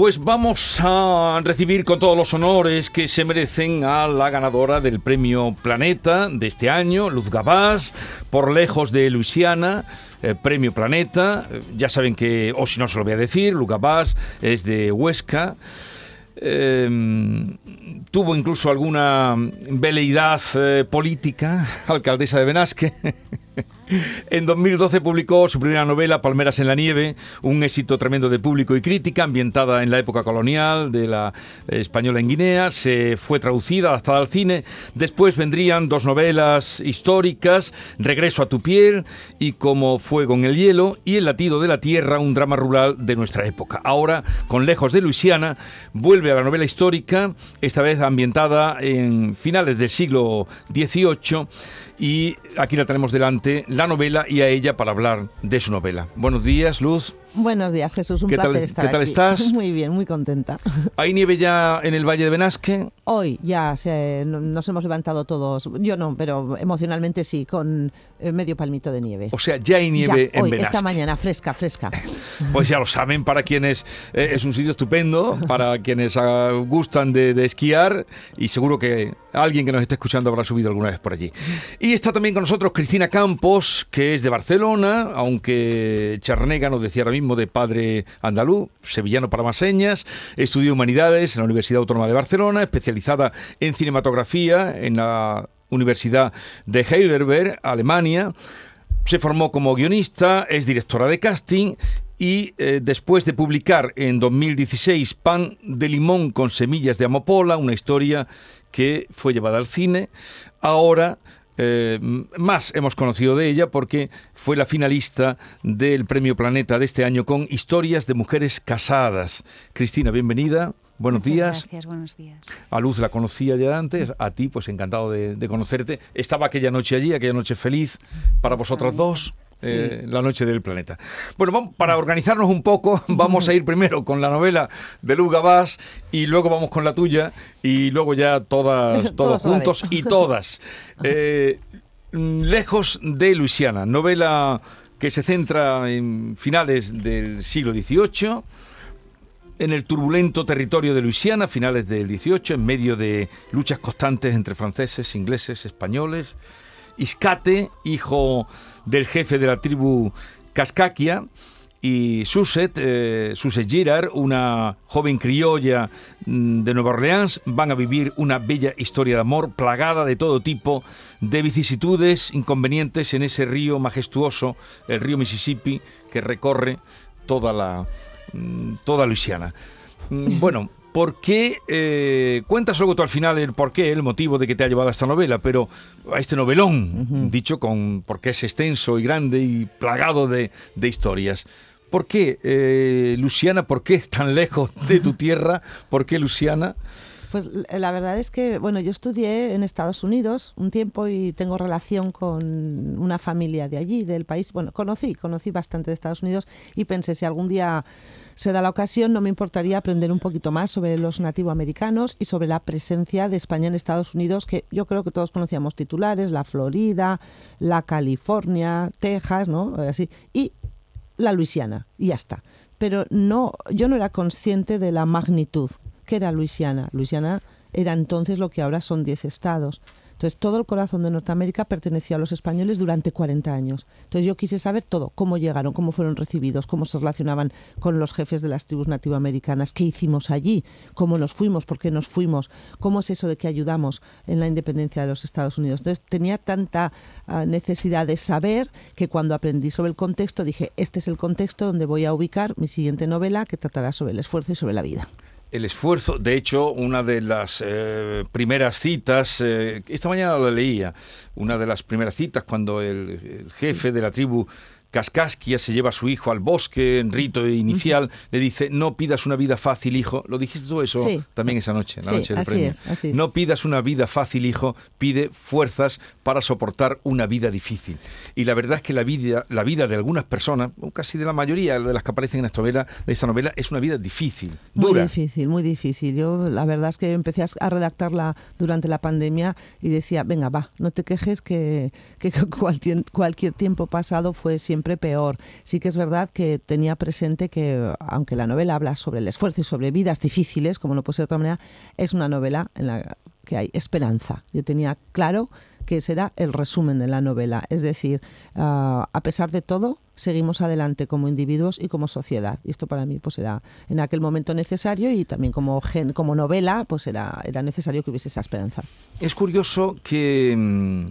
Pues vamos a recibir con todos los honores que se merecen a la ganadora del premio Planeta de este año, Luz Gabás, por lejos de Luisiana. eh, premio Planeta, ya saben que, o si no se lo voy a decir, Luz Gabás es de Huesca. Eh, tuvo incluso alguna veleidad eh, política, alcaldesa de Benasque. En 2012 publicó su primera novela, Palmeras en la Nieve, un éxito tremendo de público y crítica, ambientada en la época colonial de la española en Guinea. Se fue traducida, adaptada al cine. Después vendrían dos novelas históricas, Regreso a tu piel y Como fuego en el hielo, y El latido de la tierra, un drama rural de nuestra época. Ahora, con Lejos de Luisiana, vuelve a la novela histórica, esta vez ambientada en finales del siglo XVIII y aquí la tenemos delante, la novela y a ella para hablar de su novela. Buenos días, Luz. Buenos días, Jesús. Un ¿Qué tal- placer estar qué tal aquí. estás? Muy bien, muy contenta. ¿Hay nieve ya en el Valle de Benasque? Hoy ya se- no- nos hemos levantado todos, yo no, pero emocionalmente sí, con eh, medio palmito de nieve. O sea, ya hay nieve Ya, en hoy, Benasque. esta mañana, fresca, fresca. Pues ya lo saben, para quienes eh, es un sitio estupendo, para quienes ah, gustan de, de esquiar y seguro que alguien que nos esté escuchando habrá subido alguna vez por allí. Y está también con nosotros Cristina Campos, que es de Barcelona, aunque Charnega nos decía ahora mismo de padre andaluz, sevillano para más señas, estudió humanidades en la Universidad Autónoma de Barcelona, especializada en cinematografía en la Universidad de Heidelberg, Alemania. Se formó como guionista, es directora de casting y eh, después de publicar en 2016 Pan de limón con semillas de amapola, una historia que fue llevada al cine, ahora eh, más hemos conocido de ella porque fue la finalista del Premio Planeta de este año con Historias de Mujeres Casadas. Cristina, bienvenida. Buenos Muchas días. Gracias, buenos días. A Luz la conocía ya antes, a ti pues encantado de, de conocerte. Estaba aquella noche allí, aquella noche feliz para vosotras dos. Eh, la noche del planeta. Bueno, vamos, para organizarnos un poco, vamos a ir primero con la novela de Luz Gabás y luego vamos con la tuya y luego ya todas, todos juntos y todas. Eh, Lejos de Luisiana, novela que se centra en finales del siglo XVIII en el turbulento territorio de Luisiana, finales del 18, en medio de luchas constantes entre franceses, ingleses, españoles. Iscate, hijo del jefe de la tribu Cascaquia, y Suset, eh, Suset Girard, una joven criolla mm, de Nueva Orleans, van a vivir una bella historia de amor plagada de todo tipo de vicisitudes, inconvenientes en ese río majestuoso, el río Mississippi, que recorre toda la mm, toda Luisiana. Mm, Bueno, ¿por qué? eh, cuentas luego tú al final el por qué, el motivo de que te ha llevado a esta novela, pero a este novelón, dicho con porque es extenso y grande y plagado de, de historias. ¿Por qué, eh, Luciana, por qué tan lejos de tu tierra? ¿Por qué Luciana? Pues la verdad es que, bueno, yo estudié en Estados Unidos un tiempo y tengo relación con una familia de allí, del país. Bueno, conocí, conocí bastante de Estados Unidos y pensé, si algún día se da la ocasión, no me importaría aprender un poquito más sobre los nativoamericanos y sobre la presencia de España en Estados Unidos, que yo creo que todos conocíamos titulares, la Florida, la California, Texas, ¿no? Así. Y la Luisiana, y ya está. Pero no, yo no era consciente de la magnitud que era Luisiana. Luisiana era entonces lo que ahora son 10 estados. Entonces, todo el corazón de Norteamérica perteneció a los españoles durante 40 años. Entonces, yo quise saber todo, cómo llegaron, cómo fueron recibidos, cómo se relacionaban con los jefes de las tribus nativoamericanas, qué hicimos allí, cómo nos fuimos, por qué nos fuimos, cómo es eso de que ayudamos en la independencia de los Estados Unidos. Entonces, tenía tanta ah, necesidad de saber que cuando aprendí sobre el contexto dije, este es el contexto donde voy a ubicar mi siguiente novela que tratará sobre el esfuerzo y sobre la vida. El esfuerzo, de hecho, una de las eh, primeras citas, eh, esta mañana lo leía, una de las primeras citas cuando el, el jefe de la tribu Cascasquia se lleva a su hijo al bosque en rito inicial, le dice, no pidas una vida fácil, hijo. ¿Lo dijiste tú eso Sí. también esa noche, la Sí, noche del así premio? es, así es. No pidas una vida fácil, hijo, pide fuerzas para soportar una vida difícil. Y la verdad es que la vida, la vida de algunas personas, casi de la mayoría de las que aparecen en esta novela, de esta novela es una vida difícil, Muy dura. difícil, muy difícil. Yo la verdad es que empecé a, a redactarla durante la pandemia y decía, venga, va, no te quejes que, que cualquier, cualquier tiempo pasado fue siempre peor. Sí que es verdad que tenía presente que, aunque la novela habla sobre el esfuerzo y sobre vidas difíciles, como no puede ser de otra manera, es una novela en la que hay esperanza. Yo tenía claro que ese era el resumen de la novela. Es decir, ah, a pesar de todo, seguimos adelante como individuos y como sociedad. Y esto para mí pues era en aquel momento necesario y también como, gen- como novela pues era, era necesario que hubiese esa esperanza. Es curioso que mm,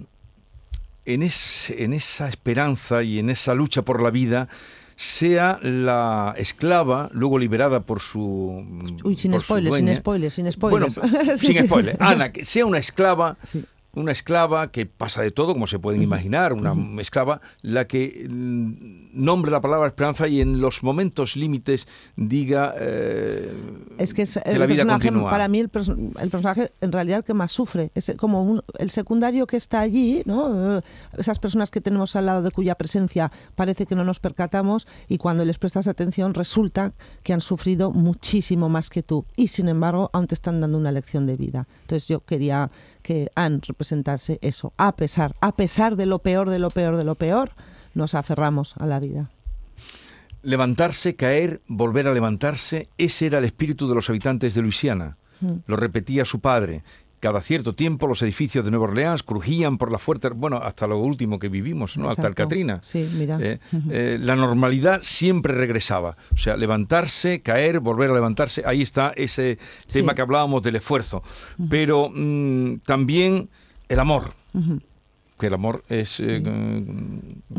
en, ese- en esa esperanza y en esa lucha por la vida sea la esclava, luego liberada por su. Uy, sin spoilers, sin spoilers, sin Bueno, spoilers. Sí, sin sí. spoilers. Ana, que sea una esclava. Sí. Una esclava que pasa de todo, como se pueden imaginar, una esclava, la que mm, nombre la palabra esperanza y en los momentos límites diga eh, Es que es que el la vida personaje, continúa. para mí el, perso- el personaje en realidad el que más sufre, es como un- el secundario que está allí, ¿no? Eh, esas personas que tenemos al lado de cuya presencia parece que no nos percatamos y cuando les prestas atención resulta que han sufrido muchísimo más que tú y sin embargo aún te están dando una lección de vida. Entonces yo quería que Anne representase eso, a pesar, a pesar de lo peor, de lo peor, de lo peor, nos aferramos a la vida. levantarse, caer, volver a levantarse, ese era el espíritu de los habitantes de Luisiana. Mm. Lo repetía su padre. Cada cierto tiempo los edificios de Nueva Orleans crujían por la fuerte, bueno, hasta lo último que vivimos, ¿no? Hasta el Exacto. Katrina. Sí, mira. Eh, eh, la normalidad siempre regresaba. O sea, levantarse, caer, volver a levantarse. Ahí está ese tema Sí. que hablábamos del esfuerzo. Pero mm, también el amor. Que el amor es eh,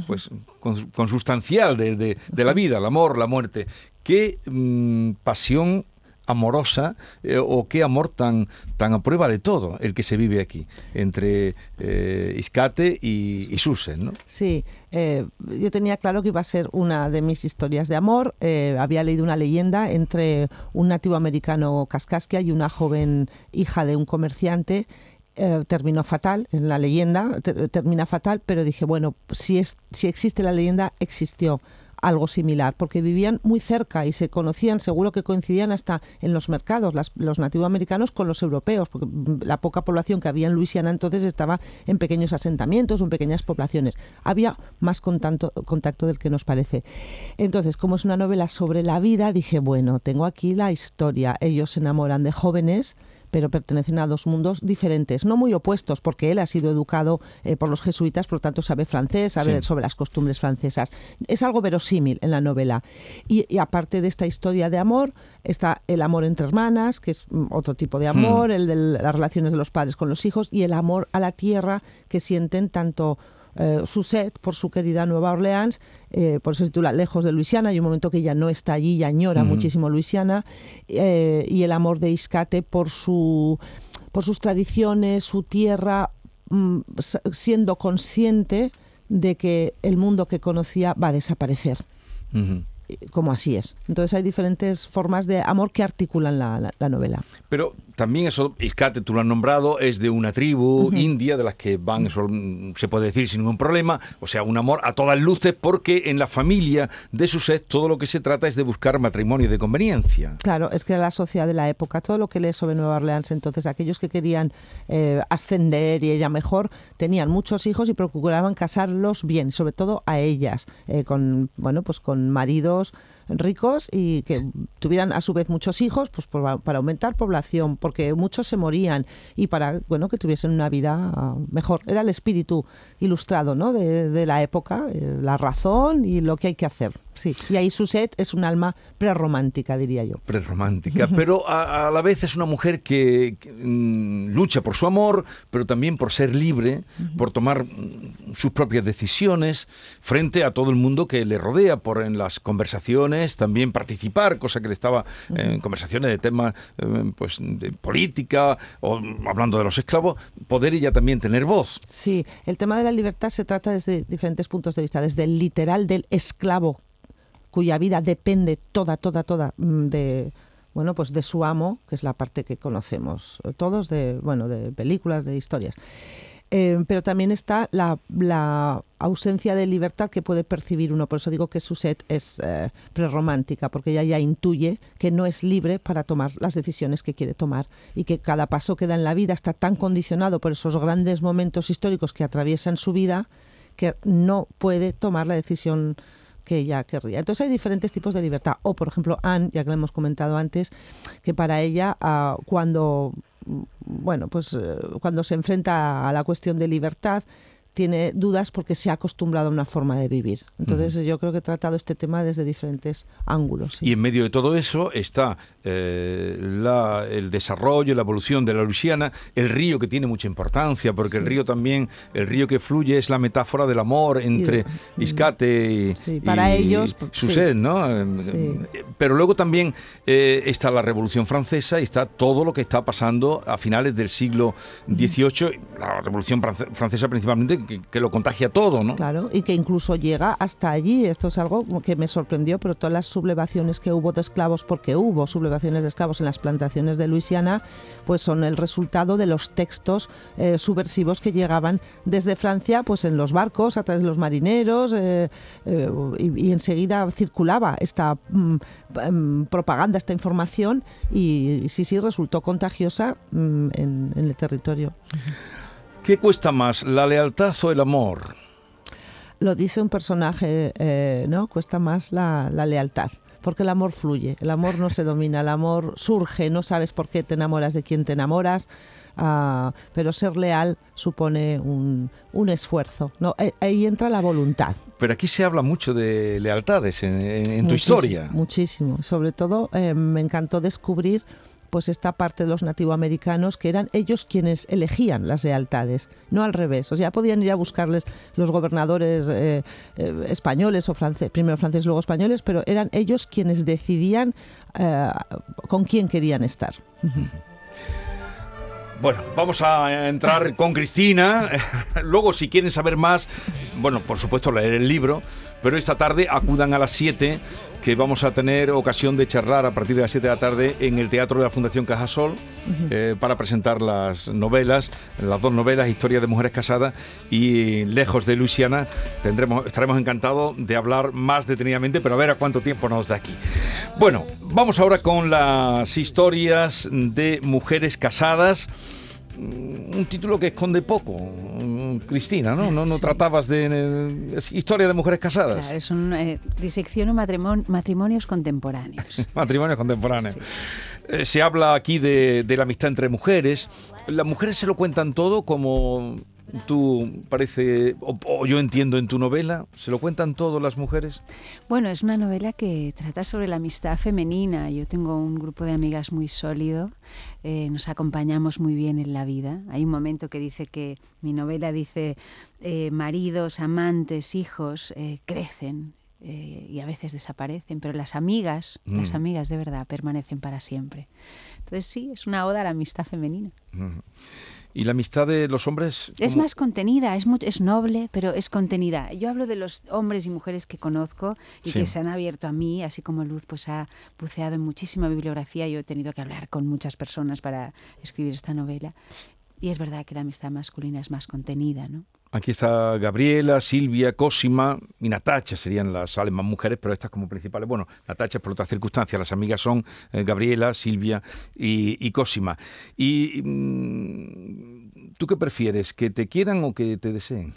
pues cons- consustancial de, de- de la vida, el amor, la muerte. Qué mm, pasión amorosa eh, o qué amor tan, tan a prueba de todo el que se vive aquí entre eh, Iscate y, y Susan, ¿no? Sí, eh, yo tenía claro que iba a ser una de mis historias de amor. Eh, había leído una leyenda entre un nativo americano Kaskaskia y una joven hija de un comerciante. Terminó fatal en la leyenda, ter- termina fatal, pero dije, bueno, si, es, si existe la leyenda, existió algo similar, porque vivían muy cerca y se conocían, seguro que coincidían hasta en los mercados, las- los nativoamericanos con los europeos, porque la poca población que había en Luisiana entonces estaba en pequeños asentamientos o en pequeñas poblaciones. Había más contacto, contacto del que nos parece. Entonces, como es una novela sobre la vida, dije, bueno, tengo aquí la historia. Ellos se enamoran de jóvenes pero pertenecen a dos mundos diferentes, no muy opuestos, porque él ha sido educado eh, por los jesuitas, por lo tanto sabe francés, sabe Sí. sobre las costumbres francesas. Es algo verosímil en la novela. Y, y aparte de esta historia de amor, está el amor entre hermanas, que es mm, otro tipo de amor, el de las relaciones de los padres con los hijos, y el amor a la tierra que sienten tanto eh, Suzette por su querida Nueva Orleans, eh, por eso se titula Lejos de Luisiana, hay un momento que ella no está allí y añora muchísimo Luisiana, eh, y el amor de Iscate por, su, por sus tradiciones, su tierra, mm, siendo consciente de que el mundo que conocía va a desaparecer, como así es. Entonces hay diferentes formas de amor que articulan la, la- la novela. Pero también eso, Iscate, tú lo has nombrado, es de una tribu india de las que van, eso se puede decir sin ningún problema, o sea, un amor a todas luces, porque en la familia de Suset todo lo que se trata es de buscar matrimonio de conveniencia. Claro, es que era la sociedad de la época, todo lo que lees sobre Nueva Orleans, entonces aquellos que querían eh, ascender y ella mejor, tenían muchos hijos y procuraban casarlos bien, sobre todo a ellas, eh, con bueno, pues con maridos ricos y que tuvieran a su vez muchos hijos, pues por- para aumentar población, porque muchos se morían y para bueno que tuviesen una vida ah, mejor. Era el espíritu ilustrado, ¿no? De, de la época, eh, la razón y lo que hay que hacer. Sí. Y ahí Suset es un alma prerromántica, diría yo. prerromántica, pero a, a la vez es una mujer que, que, mm, lucha por su amor, pero también por ser libre, por tomar mm, sus propias decisiones frente a todo el mundo que le rodea, por en las conversaciones también participar, cosa que le estaba eh, en conversaciones de temas eh, pues, de política o hablando de los esclavos, poder ella también tener voz. Sí, el tema de la libertad se trata desde diferentes puntos de vista, desde el literal del esclavo cuya vida depende toda, toda, toda mm, de bueno, pues de su amo, que es la parte que conocemos todos de, bueno, de películas, de historias. Eh, pero también está la, ausencia de libertad que puede percibir uno. Por eso digo que Suset es eh, prerromántica, porque ella ya intuye que no es libre para tomar las decisiones que quiere tomar y que cada paso que da en la vida está tan condicionado por esos grandes momentos históricos que atraviesan su vida que no puede tomar la decisión que ella querría. Entonces hay diferentes tipos de libertad. O, por ejemplo, Anne, ya que lo hemos comentado antes, que para ella, ah, cuando, mm, bueno, pues eh, cuando se enfrenta a la cuestión de libertad, tiene dudas porque se ha acostumbrado a una forma de vivir. Entonces yo creo que he tratado este tema desde diferentes ángulos. sí. Y en medio de todo eso está eh, la- el desarrollo, la evolución de la Luisiana, el río que tiene mucha importancia, porque el río también, el río que fluye es la metáfora del amor entre mm, Iscate y, sí, para y ellos, Suset. ¿no? Eh. Pero luego también eh, está la Revolución Francesa y está todo lo que está pasando a finales del siglo XVIII, la Revolución France- Francesa principalmente, que, que lo contagia todo, ¿no? Claro, y que incluso llega hasta allí. Esto es algo que me sorprendió, pero todas las sublevaciones que hubo de esclavos, porque hubo sublevaciones de esclavos en las plantaciones de Luisiana, pues son el resultado de los textos eh, subversivos que llegaban desde Francia, pues en los barcos, a través de los marineros, eh, eh, y, y enseguida circulaba esta mm, mm, propaganda, esta información, y, sí, sí, resultó contagiosa mm, en- en el territorio. ¿Qué cuesta más, la lealtad o el amor? lo dice un personaje, eh, ¿no? Cuesta más la, la lealtad. Porque el amor fluye, el amor no se domina, el amor surge, no sabes por qué te enamoras de quién te enamoras, ah, pero ser leal supone un, un esfuerzo. ¿no? Eh, Ahí entra la voluntad. Pero aquí se habla mucho de lealtades en, tu historia. Muchísimo. Sobre todo eh, me encantó descubrir pues esta parte de los nativoamericanos que eran ellos quienes elegían las lealtades, no al revés. O sea, podían ir a buscarles los gobernadores eh, eh, españoles o franceses, primero franceses, luego españoles, pero eran ellos quienes decidían eh, con quién querían estar. Bueno, vamos a entrar con Cristina. Luego, si quieren saber más, bueno, por supuesto, leer el libro, pero esta tarde acudan a las 7, que vamos a tener ocasión de charlar a partir de las 7 de la tarde en el Teatro de la Fundación Cajasol eh, para presentar las novelas, las dos novelas, Historia de Mujeres Casadas y Lejos de Luisiana. Tendremos, estaremos encantados de hablar más detenidamente, pero a ver a cuánto tiempo nos da aquí. Bueno, vamos ahora con las historias de mujeres casadas Mm, un título que esconde poco, Cristina, ¿no? No, no tratabas de eh, historia de mujeres casadas, Claro, es un eh, disecciono matrimon- matrimonios contemporáneos. matrimonios contemporáneos. Eh, se habla aquí de, de la amistad entre mujeres. Las mujeres se lo cuentan todo como tú parece, o, o yo entiendo en tu novela, se lo cuentan todo las mujeres. Bueno, es una novela que trata sobre la amistad femenina. Yo tengo un grupo de amigas muy sólido, eh, nos acompañamos muy bien en la vida. Hay un momento que dice que mi novela dice eh, maridos, amantes, hijos eh, crecen. eh, y a veces desaparecen, pero las amigas, las Mm. amigas de verdad permanecen para siempre. Entonces sí, es una oda a la amistad femenina. Ujú. Y la amistad de los hombres. Es más contenida, es, mu- es noble, pero es contenida. Yo hablo de los hombres y mujeres que conozco y Sí. que se han abierto a mí, así como Luz pues ha buceado en muchísima bibliografía. Yo he tenido que hablar con muchas personas para escribir esta novela. Y es verdad que la amistad masculina es más contenida, ¿no? Aquí está Gabriela, Silvia, Cosima y Natacha serían las más mujeres, pero estas como principales. Bueno, Natacha por otras circunstancias. Las amigas son eh, Gabriela, Silvia y, y Cosima. Y mm, ¿tú qué prefieres? ¿Que te quieran o que te deseen?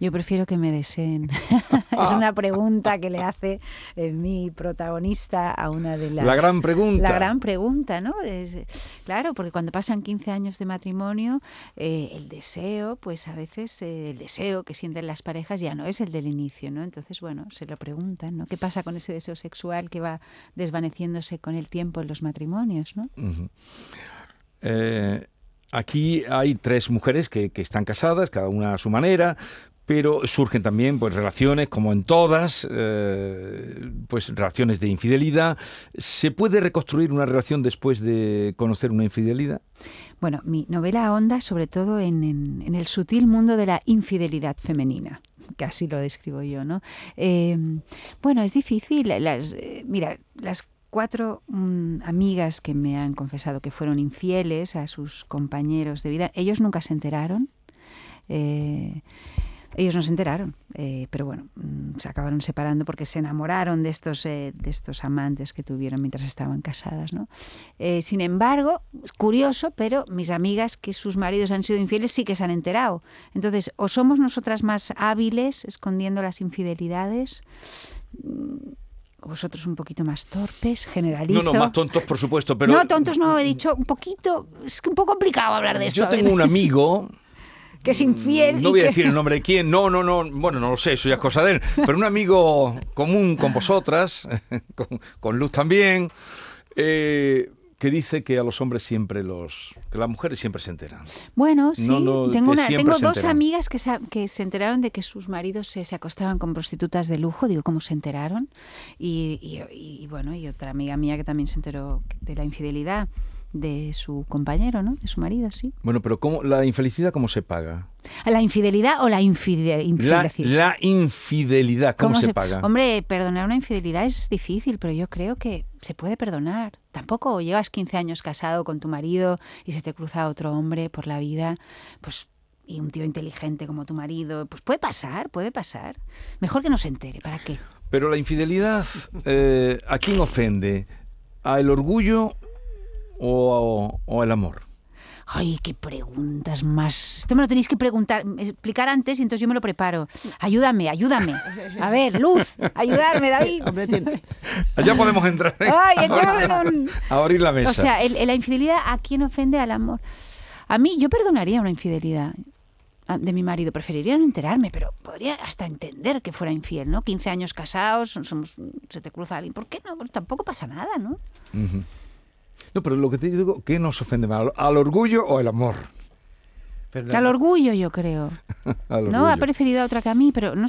Yo prefiero que me deseen. es una pregunta que le hace eh, mi protagonista a una de las... La gran pregunta. La gran pregunta, ¿no? Es- claro, porque cuando pasan 15 años de matrimonio, eh, el deseo, pues a veces eh, el deseo que sienten las parejas ya no es el del inicio, ¿no? Entonces, bueno, se lo preguntan, ¿no? ¿Qué pasa con ese deseo sexual que va desvaneciéndose con el tiempo en los matrimonios, ¿no? Aquí hay tres mujeres que, que están casadas, cada una a su manera, Pero surgen también pues relaciones, como en todas, eh, pues relaciones de infidelidad. ¿Se puede reconstruir una relación después de conocer una infidelidad? Bueno, mi novela ahonda sobre todo en, en- el sutil mundo de la infidelidad femenina, que así lo describo yo, ¿no? Eh, bueno, es difícil. Las, eh, mira, las cuatro mm, amigas que me han confesado que fueron infieles a sus compañeros de vida, ellos nunca se enteraron. Ellos no se enteraron, eh, pero bueno, mm, se acabaron separando porque se enamoraron de estos, eh, de estos amantes que tuvieron mientras estaban casadas. ¿no? Eh, sin embargo, es curioso, pero mis amigas que sus maridos han sido infieles sí que se han enterado. Entonces, o somos nosotras más hábiles escondiendo las infidelidades, mm, o vosotros un poquito más torpes, generalizo. No, no, más tontos, por supuesto, pero... no, tontos no, he dicho un poquito, es un poco complicado hablar de esto. Yo a tengo un amigo que es infiel. No voy a decir el nombre de quién, no, no, no, bueno, no lo sé, eso ya es cosa de él, pero un amigo común con vosotras, con, con Luz también, eh, que dice que a los hombres siempre los, que las mujeres siempre se enteran. Bueno, sí, No, no, tengo, una, dos amigas que se, que se enteraron de que sus maridos se, se acostaban con prostitutas de lujo, digo, ¿cómo se enteraron? Y, y- y, bueno, y otra amiga mía que también se enteró de la infidelidad de su compañero, ¿no? De su marido, sí. Bueno, pero ¿cómo, la infelicidad cómo se paga? ¿La infidelidad o la infide- La, infidelidad? la infidelidad, ¿cómo, se, paga? Hombre, perdonar una infidelidad es difícil, pero yo creo que se puede perdonar. Tampoco llevas 15 años casado con tu marido y se te cruza otro hombre por la vida, pues y un tío inteligente como tu marido, pues puede pasar, puede pasar. Mejor que no se entere, ¿para qué? Pero la infidelidad, eh, ¿a quién ofende? ¿A el orgullo o, o el amor? Ay, qué preguntas más. Esto me lo tenéis que preguntar, explicar antes y entonces yo me lo preparo. Ayúdame, ayúdame. A ver, Luz, ayudarme, David. Hombre, Ya podemos entrar en- Ay, a, entramos abrir, en un- a abrir la mesa. O sea, el- el- la infidelidad, ¿a quién ofende al amor? A mí, yo perdonaría una infidelidad ah, de mi marido. Preferiría no enterarme, pero podría hasta entender que fuera infiel, ¿no? 15 años casados, somos, se te cruza alguien. ¿Por qué no? Pues tampoco pasa nada, ¿no? Ujú. No, pero lo que te digo, ¿qué nos ofende más? ¿Al, orgullo o al amor? Pero Al orgullo, yo creo. No, ha preferido a otra que a mí, pero no,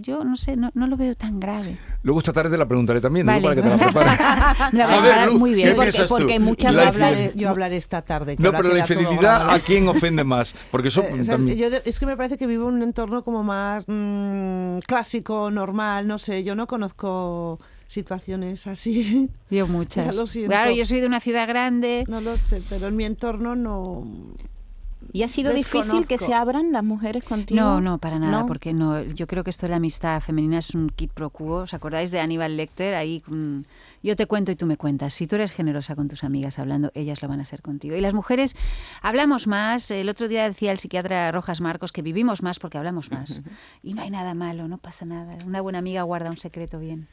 yo no sé, no, no lo veo tan grave. Luego esta tarde te la preguntaré también, digo, Vale. para que te la prepares. Me la voy A a ver, preparar Luz, muy ¿qué bien. porque- porque muchas La hablaré, infel- yo hablaré esta tarde. que No, pero la grabado. ¿a quién ofende más? Porque eso Eh, también... yo es que me parece que vivo en un entorno como más mm, clásico, normal, no sé, yo no conozco situaciones así, Yo muchas. Ya lo siento. Claro, yo soy de una ciudad grande. no lo sé, pero en mi entorno no... ¿Y ha sido difícil que se abran las mujeres contigo? No, no, para nada, ¿No? porque no, yo creo que esto de la amistad femenina es un kit pro quo. ¿Os acordáis de Aníbal Lecter? Ahí mm, yo te cuento y tú me cuentas. Si tú eres generosa con tus amigas hablando, ellas lo van a ser contigo. Y las mujeres hablamos más. El otro día decía el psiquiatra Rojas Marcos que vivimos más porque hablamos más. Y no hay nada malo, no pasa nada. Una buena amiga guarda un secreto bien.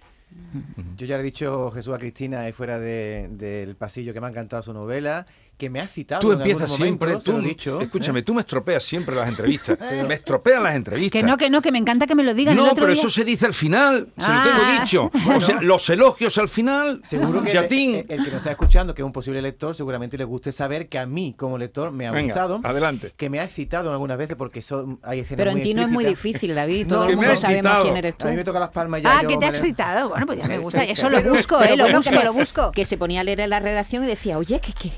Yo ya le he dicho Jesús a Cristina ahí fuera de- del pasillo que me ha encantado su novela, que me ha citado Tú en algunos empiezas siempre, momentos, se tú, lo he dicho, escúchame, ¿eh? tú me estropeas siempre las entrevistas. me estropean las entrevistas. Que no, que no, que me encanta que me lo digan. No, el otro pero día- eso se dice al final, se lo tengo Ah. dicho. Bueno. O sea, los elogios al final, Seguro que el, chatín. el- el que nos está escuchando, que es un posible lector, seguramente le guste saber que a mí, como lector, me ha Venga, gustado. adelante. Que me ha excitado algunas veces porque son, hay escenas Pero en ti no es muy difícil, David. No, Todo que el mundo sabemos quién eres tú. A mí me toca las palmas ya. Ah, yo que te ha me- excitado. Bueno, pues ya me gusta. Eso lo busco, ¿eh? Lo busco, que- lo busco. Que se ponía a leer la redacción y decía, oye, que, que,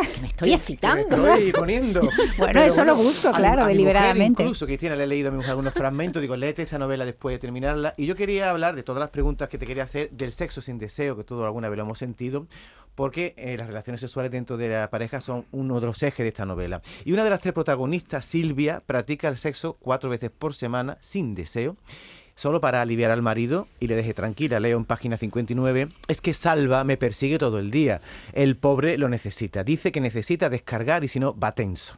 que- me estoy excitando. me estoy poniendo. Bueno, eso lo busco, claro, a deliberadamente. Incluso, Cristina, le he leído a mi mujer algunos fragmentos. Digo, léete esta novela después de terminarla. Y yo quería hablar de todas las preguntas que te quería hacer del sexo sin deseo, que todos alguna vez lo hemos sentido, porque eh, las relaciones sexuales dentro de la pareja son uno de los ejes de esta novela. Y una de las tres protagonistas, Silvia, practica el sexo cuatro veces por semana sin deseo. Solo para aliviar al marido y le deje tranquila. Leo en página 59. Es que Salva me persigue todo el día. El pobre lo necesita. Dice que necesita descargar y si no, va tenso.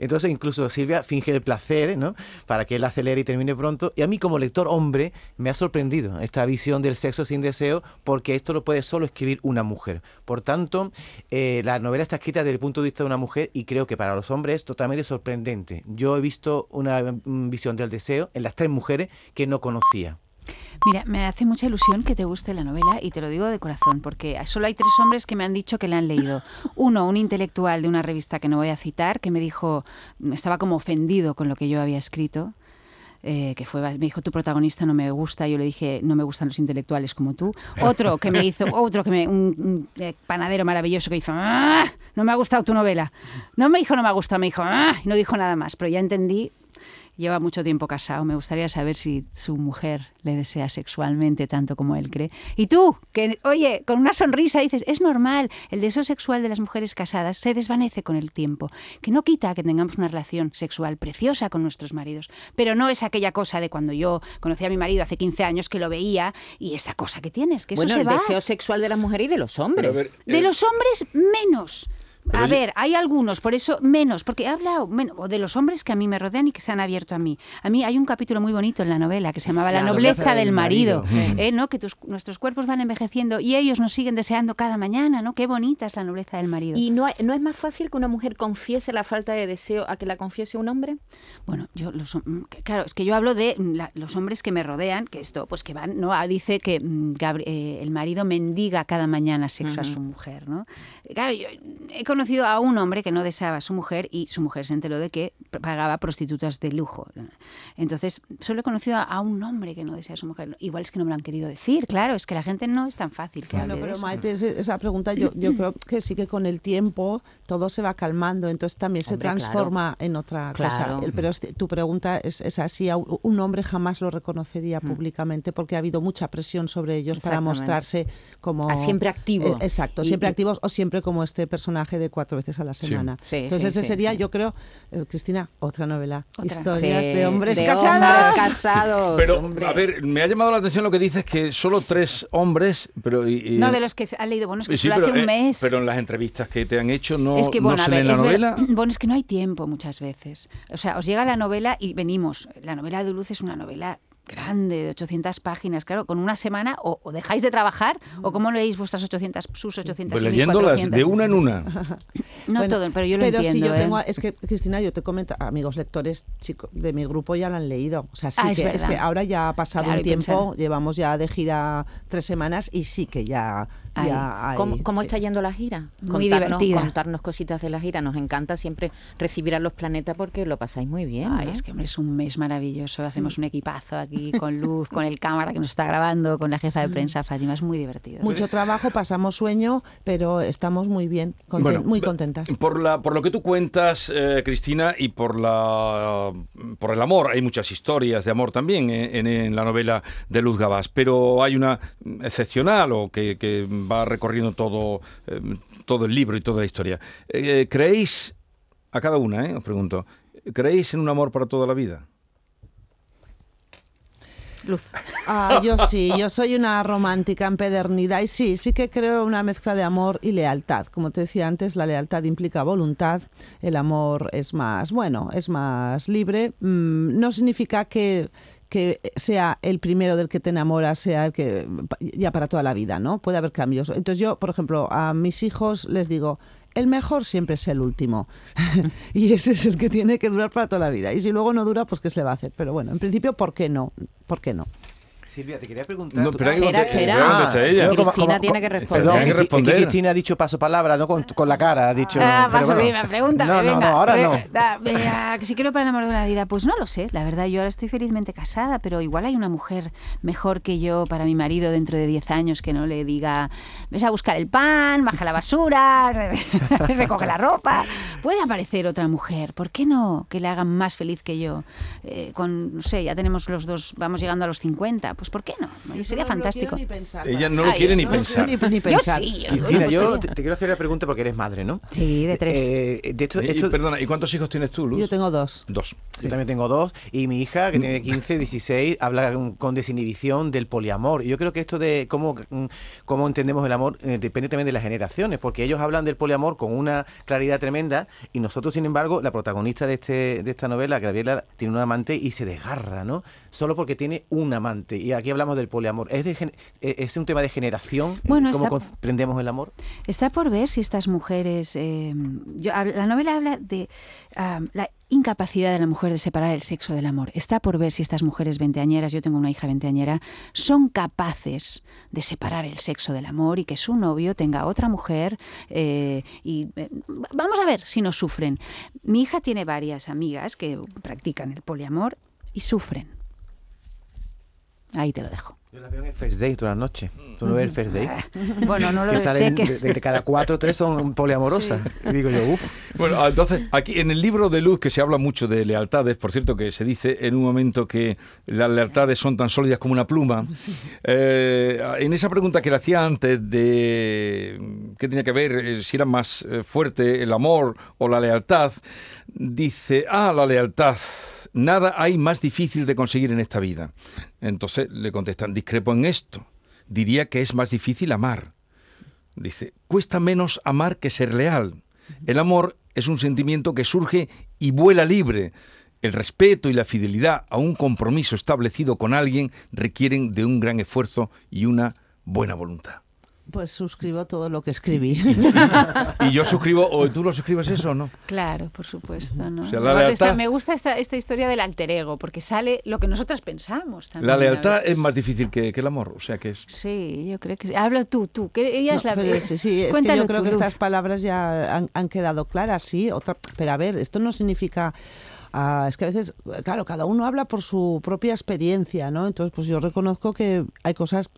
Entonces incluso Silvia finge el placer, ¿no? Para que él acelere y termine pronto. Y a mí como lector hombre me ha sorprendido esta visión del sexo sin deseo porque esto lo puede solo escribir una mujer. Por tanto, eh, la novela está escrita desde el punto de vista de una mujer y creo que para los hombres es totalmente sorprendente. Yo he visto una mm, visión del deseo en las tres mujeres que no conocía. Mira, me hace mucha ilusión que te guste la novela y te lo digo de corazón, porque solo hay tres hombres que me han dicho que la han leído. Uno, un intelectual de una revista que no voy a citar, que me dijo, estaba como ofendido con lo que yo había escrito. eh, que fue, me dijo, tu protagonista no me gusta, yo le dije, no me gustan los intelectuales como tú. Otro que me hizo, otro que me, un, un, eh, panadero maravilloso que hizo, "Ah, no me ha gustado tu novela. No me dijo, no me ha gustado, me dijo, "Ah", y no dijo nada más, pero ya entendí Lleva mucho tiempo casado. Me gustaría saber si su mujer le desea sexualmente tanto como él cree. Y tú, que, oye, con una sonrisa dices, es normal, el deseo sexual de las mujeres casadas se desvanece con el tiempo, que no quita que tengamos una relación sexual preciosa con nuestros maridos, pero no es aquella cosa de cuando yo conocí a mi marido hace 15 años que lo veía y esta cosa que tienes, que Bueno, eso se el va. deseo sexual de las mujeres y de los hombres. De eh, los hombres, menos. Pero A yo- ver, hay algunos, por eso menos, porque he hablado bueno, o de los hombres que a mí me rodean y que se han abierto a mí. A mí hay un capítulo muy bonito en la novela que se llamaba La, La nobleza del marido, ¿eh? sí. ¿no? Que tus- nuestros cuerpos van envejeciendo y ellos nos siguen deseando cada mañana, ¿no? Qué bonita es la nobleza del marido. ¿Y no, hay- no es más fácil que una mujer confiese la falta de deseo a que la confiese un hombre? Bueno, yo los, que- claro, es que yo hablo de mm, la- los hombres que me rodean, que esto, pues que van, no, Ah, dice que mm, Gabri- eh, el marido mendiga cada mañana sexo a su mujer, ¿no? Claro, yo he conocido a un hombre que no deseaba a su mujer y su mujer se enteró de que pagaba prostitutas de lujo. Entonces, solo he conocido a- a un hombre que no desea a su mujer. Igual es que no me lo han querido decir, claro, es que la gente no es tan fácil que Claro, hable de pero. Maite, esa pregunta yo, yo creo que sí que con el tiempo todo se va calmando, entonces también se Hombre, claro. transforma en otra Claro. cosa. Pero tu pregunta es, es así, a un hombre jamás lo reconocería públicamente porque ha habido mucha presión sobre ellos para mostrarse como... Ah, siempre activo. Eh, exacto, siempre y- activos o siempre como este personaje de cuatro veces a la semana. Sí, Entonces sí, ese sí, sería, sí. yo creo, eh, Cristina, otra novela. Otra. Historias Sí, de hombres de casados. hombres casados, Pero, hombre. a ver, me ha llamado la atención lo que dices que solo tres hombres, pero... y- y- No, de los que se han leído, bueno, es que Sí, solo pero, hace un eh, mes. pero en las entrevistas que te han hecho no, es que, no bueno, se a la es ver- novela. bueno, es que no hay tiempo muchas veces. O sea, os llega la novela y venimos. La novela de Luz es una novela grande, de 800 páginas, claro, con una semana o, o dejáis de trabajar o cómo leéis vuestras 800, sus 800 Pues y leyéndolas 400. de una en una. No Bueno, todo, pero yo lo pero entiendo. si yo ¿eh? tengo, es que Cristina, yo te comento, amigos lectores chicos de mi grupo ya lo han leído. O sea, sí Ah, es que es, que ahora ya ha pasado Claro, un tiempo, pensar- llevamos ya de gira tres semanas y sí que ya, Ay, ya hay- ¿Cómo, cómo está yendo la gira? Muy Contarnos- divertida. Contarnos cositas de la gira. Nos encanta siempre recibir a los planetas porque lo pasáis muy bien. Ay, ¿no? es que hombre, es un mes maravilloso. Hacemos un equipazo aquí con luz, con el cámara que nos está grabando, con la jefa de prensa Fátima. Es muy divertido. Mucho trabajo, pasamos sueño, pero estamos muy bien, conten- Bueno, muy contentas. Por, la, por lo que tú cuentas, eh, Cristina, y por, la, por el amor, hay muchas historias de amor también en, en- en la novela de Luz Gabás, pero hay una excepcional o que, que va recorriendo todo, eh, todo el libro y toda la historia. Eh, ¿Creéis, a cada una, eh, os pregunto, ¿creéis en un amor para toda la vida? Luz. Ah, yo sí, yo soy una romántica empedernida y sí, sí que creo una mezcla de amor y lealtad. Como te decía antes, la lealtad implica voluntad, el amor es más, bueno, es más libre. Mm, no significa que que sea el primero del que te enamoras, sea el que ya para toda la vida, ¿no? Puede haber cambios. Entonces yo, por ejemplo, a mis hijos les digo, el mejor siempre es el último. y ese es el que tiene que durar para toda la vida. Y si luego no dura, pues ¿qué se le va a hacer? Pero bueno, en principio, ¿por qué no? ¿por qué no? Silvia, te quería preguntar. No, espera Espera, ella. como- Cristina como- tiene que responder. Perdón, que es que- es que responder. Cristina ha dicho paso palabra, ¿no? Con, con la cara, ha dicho. Ah, pero paso, bueno. dime, pregúntame, No, no, venga, no, ahora re- no. da- vea, que si quiero para el amor de una vida, pues no lo sé. La verdad, yo ahora estoy felizmente casada, pero igual hay una mujer mejor que yo para mi marido dentro de 10 años que no le diga, ves a buscar el pan, baja la basura, recoge la ropa. Puede aparecer otra mujer, ¿por qué no? Que le hagan más feliz que yo. Eh, con, no sé, ya tenemos los dos, vamos llegando a los 50, pues ¿por qué no? Sería fantástico. Ella no lo Ay, quiere ni pensar. Ni, ni Yo pensar. sí, yo- Cristina, pues yo te, te quiero hacer la pregunta porque eres madre, ¿no? Sí, de tres. Eh, de hecho, Y- esto- perdona, ¿y cuántos hijos tienes tú, Luz? Yo tengo dos. Dos. Yo también tengo dos y mi hija, que tiene 15, 16, habla con, con desinhibición del poliamor. Y yo creo que esto de cómo, mm, cómo entendemos el amor eh, depende también de las generaciones, porque ellos hablan del poliamor con una claridad tremenda y nosotros, sin embargo, la protagonista de, este, de esta novela, Gabriela, tiene un amante y se desgarra, ¿no? Solo porque tiene un amante. Y aquí hablamos del poliamor. ¿Es, de gen- eh, es un tema de generación? Bueno, ¿Cómo está- comprendemos el amor? Está por ver si estas mujeres. eh, yo- la novela habla de la incapacidad de la mujer de separar el sexo del amor. Está por ver si estas mujeres veinteañeras, yo tengo una hija veinteañera, son capaces de separar el sexo del amor y que su novio tenga otra mujer. eh, y eh, vamos a ver si no sufren. Mi hija tiene varias amigas que practican el poliamor y sufren Ahí te lo dejo. Yo la veo en el First Day toda la noche. ¿Tú no ves el First Day? Bueno, no lo que sé que... de, de cada cuatro o tres son poliamorosas. Y digo yo, uff. Bueno, entonces, aquí en el libro de Luz, que se habla mucho de lealtades, por cierto, que se dice en un momento que las lealtades son tan sólidas como una pluma, eh, en esa pregunta que le hacía antes de qué tenía que ver, eh, si era más eh, fuerte el amor o la lealtad, dice, ah, la lealtad. Nada hay más difícil de conseguir en esta vida. Entonces le contestan, discrepo en esto. Diría que es más difícil amar. Dice, cuesta menos amar que ser leal. El amor es un sentimiento que surge y vuela libre. El respeto y la fidelidad a un compromiso establecido con alguien requieren de un gran esfuerzo y una buena voluntad. Pues suscribo todo lo que escribí. Y yo suscribo, o tú lo suscribes eso o no. Claro, por supuesto, ¿no? O sea, la me gusta esta, esta historia del alter ego, porque sale lo que nosotras pensamos también. La lealtad es más difícil que, que el amor, o sea que es... Sí, yo creo que sí. Habla tú, tú, que ella es la... pero sí, sí, es que yo creo tú, que Luz. estas palabras ya han, han quedado claras, sí. Otra, pero a ver, esto no significa. ah, es que a veces, claro, cada uno habla por su propia experiencia, ¿no? Entonces, pues yo reconozco que hay cosas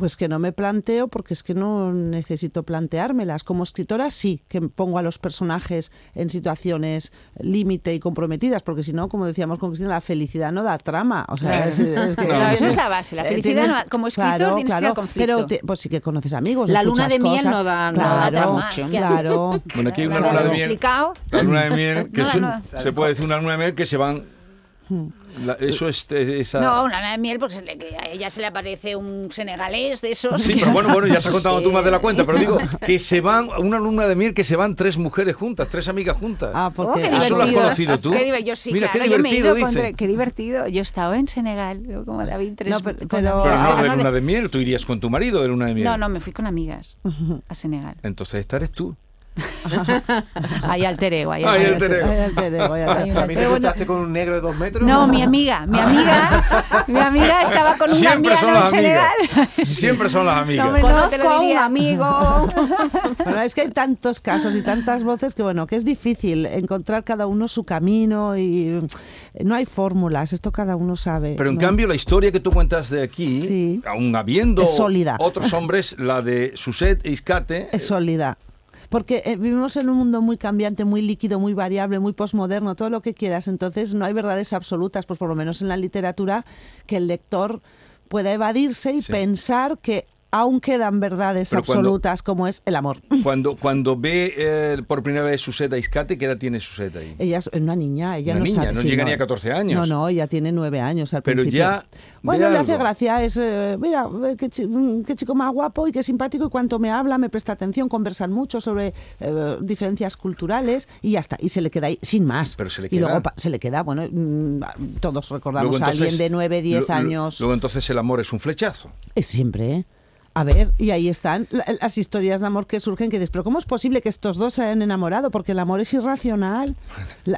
pues que no me planteo porque es que no necesito planteármelas. Como escritora sí, que pongo a los personajes en situaciones límite y comprometidas, porque si no, como decíamos con Cristina, la felicidad no da trama. O sea, Claro. es, es que- No, eso es la base, la Eh, felicidad tienes- no- como escritor claro, tienes que ir al claro, conflicto. Pero te- pues sí que conoces amigos. La luna de miel cosas. no da- no da claro, mucho. Claro. Bueno, aquí hay una luna de miel. La luna de miel, que se puede decir una luna de miel que se van... la- eso es... Esa... No, una luna de miel, porque se le- que a ella se le aparece un senegalés de esos. Sí, pero bueno, bueno, ya estás contando Sí. tú más de la cuenta, pero digo que se van, una luna de miel que se van tres mujeres juntas, tres amigas juntas. Ah, Oh, porque qué ¿Eso lo has conocido tú? Qué yo sí, Mira, qué claro, he divertido, dice. tre- Qué divertido. Yo he estado en Senegal, como David tres No, pero- pero- Pero amigas, no pero de luna de miel, tú irías con tu marido de luna de miel. No, no, me fui con amigas a Senegal. Entonces esta eres tú. Ahí alter ego, ahí Ahí alter ego. Hay ¿A mí te cruzaste con un negro de dos metros? No, mi amiga, mi amiga, mi amiga estaba con un Siempre son las Senegal. amigas. Siempre son las amigas. No me- Conozco a un amigo. Bueno, es que hay tantos casos y tantas voces que bueno, que es difícil encontrar cada uno su camino y no hay fórmulas, esto cada uno sabe. Pero en ¿no? cambio la historia que tú cuentas de aquí, Sí. aún habiendo otros hombres, la de Suset e Iscate, es sólida. Porque eh, vivimos en un mundo muy cambiante, muy líquido, muy variable, muy posmoderno, todo lo que quieras. Entonces no hay verdades absolutas, pues por lo menos en la literatura, que el lector pueda evadirse y Sí. pensar que aún quedan verdades Pero cuando- absolutas como es el amor. cuando, cuando ve eh, por primera vez Suset a Iscate, ¿qué edad tiene Suset ahí? Ella es una niña, ella Una no niña, sabe- no sí, llega ni a 14 años. No, no, ella tiene nueve años al Pero principio. ya Bueno, le hace gracia, es, eh, mira, eh, qué, chi- mm, qué chico más guapo y qué simpático y cuanto me habla, me presta atención, conversan mucho sobre eh, diferencias culturales y ya está, y se le queda ahí sin más. Pero se le Y queda. luego pa- se le queda, bueno, mm, todos recordamos Luego, a alguien entonces, de nueve, diez lu- lu- años. Luego entonces el amor es un flechazo. Es siempre, ¿eh? A ver, y ahí están la- las historias de amor que surgen que dices, pero ¿cómo es posible que estos dos se hayan enamorado? Porque el amor es irracional.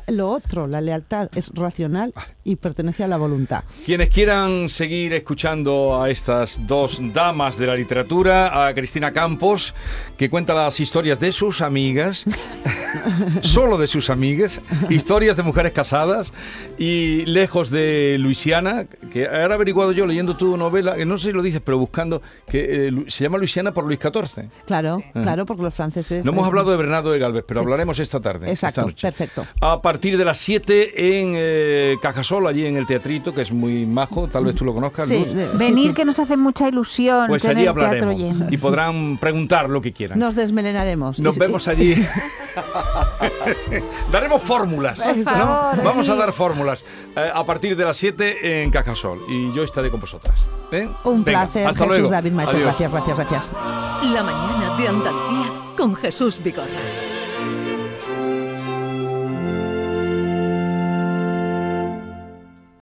Lo otro, la lealtad, es racional y pertenece a la voluntad. Quienes quieran seguir escuchando a estas dos damas de la literatura, a Cristina Campos, que cuenta las historias de sus amigas, solo de sus amigas, historias de mujeres casadas y lejos de Luisiana, que ahora he averiguado yo leyendo tu novela, que no sé si lo dices, pero buscando, que eh, se llama Luisiana por Luis XIV. Claro, Ajá. claro, porque los franceses... No hemos hablado de Bernardo de Galvez, pero Sí. hablaremos esta tarde. esta Exacto, noche. perfecto. A partir de las 7 en eh, Cajasol, allí en el teatrito, que es muy majo, tal vez tú lo conozcas, Sí, Luz. de- sí, Venir sí. que nos hace mucha ilusión Pues tener allí hablaremos y podrán preguntar lo que quieran. Nos desmelenaremos. Nos Y- vemos y- allí. Daremos fórmulas. ¿no? Vamos a dar fórmulas eh, a partir de las 7 en Cajasol. Y yo estaré con vosotras. ¿eh? Un Venga, placer, hasta Jesús luego. David. Adiós. Gracias, gracias, gracias. La mañana de Andalucía con Jesús Vigorra.